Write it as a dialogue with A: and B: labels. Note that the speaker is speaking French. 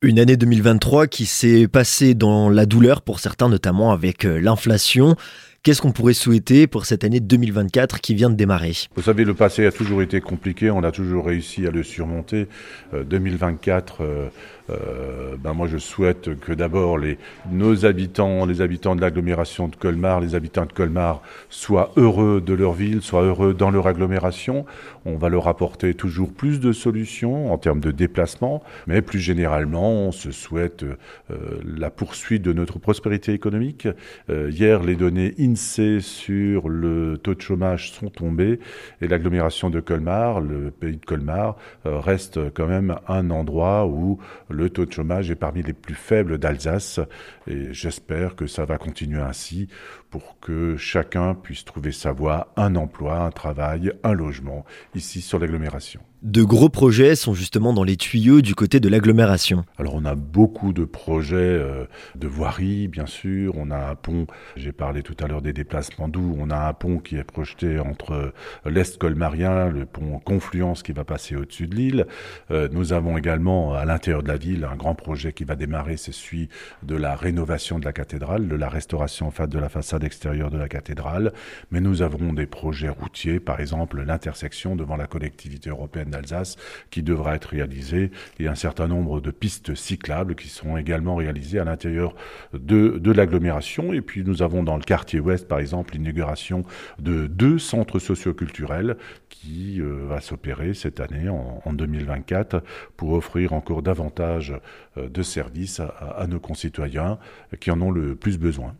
A: Une année 2023 qui s'est passée dans la douleur pour certains, notamment avec euh, l'inflation. Qu'est-ce qu'on pourrait souhaiter pour cette année 2024 qui vient de démarrer?
B: Vous savez, le passé a toujours été compliqué, on a toujours réussi à le surmonter. 2024, euh, euh, ben moi je souhaite que d'abord les, nos habitants, les habitants de l'agglomération de Colmar, les habitants de Colmar soient heureux de leur ville, soient heureux dans leur agglomération. On va leur apporter toujours plus de solutions en termes de déplacement, mais plus généralement, on se souhaite la poursuite de notre prospérité économique. hier, les données Sur le taux de chômage sont tombés et l'agglomération de Colmar, le pays de Colmar, euh, reste quand même un endroit où le taux de chômage est parmi les plus faibles d'Alsace et j'espère que ça va continuer ainsi pour que chacun puisse trouver sa voie, un emploi, un travail, un logement ici sur l'agglomération.
A: De gros projets sont justement dans les tuyaux du côté de l'agglomération.
B: Alors on a beaucoup de projets euh, de voirie, bien sûr. On a un pont, j'ai parlé tout à l'heure des déplacements doux, on a un pont qui est projeté entre l'Est colmarien, le pont Confluence qui va passer au-dessus de l'île. Euh, nous avons également à l'intérieur de la ville un grand projet qui va démarrer, c'est celui de la rénovation de la cathédrale, de la restauration en de la façade extérieure de la cathédrale. Mais nous avons des projets routiers, par exemple l'intersection devant la collectivité européenne d'Alsace qui devra être réalisé et un certain nombre de pistes cyclables qui seront également réalisées à l'intérieur de l'agglomération. Et puis nous avons dans le quartier par exemple, l'inauguration de deux centres socioculturels qui euh, va s'opérer cette année en, en, 2024 pour offrir encore davantage euh, de services à nos concitoyens qui en ont le plus besoin.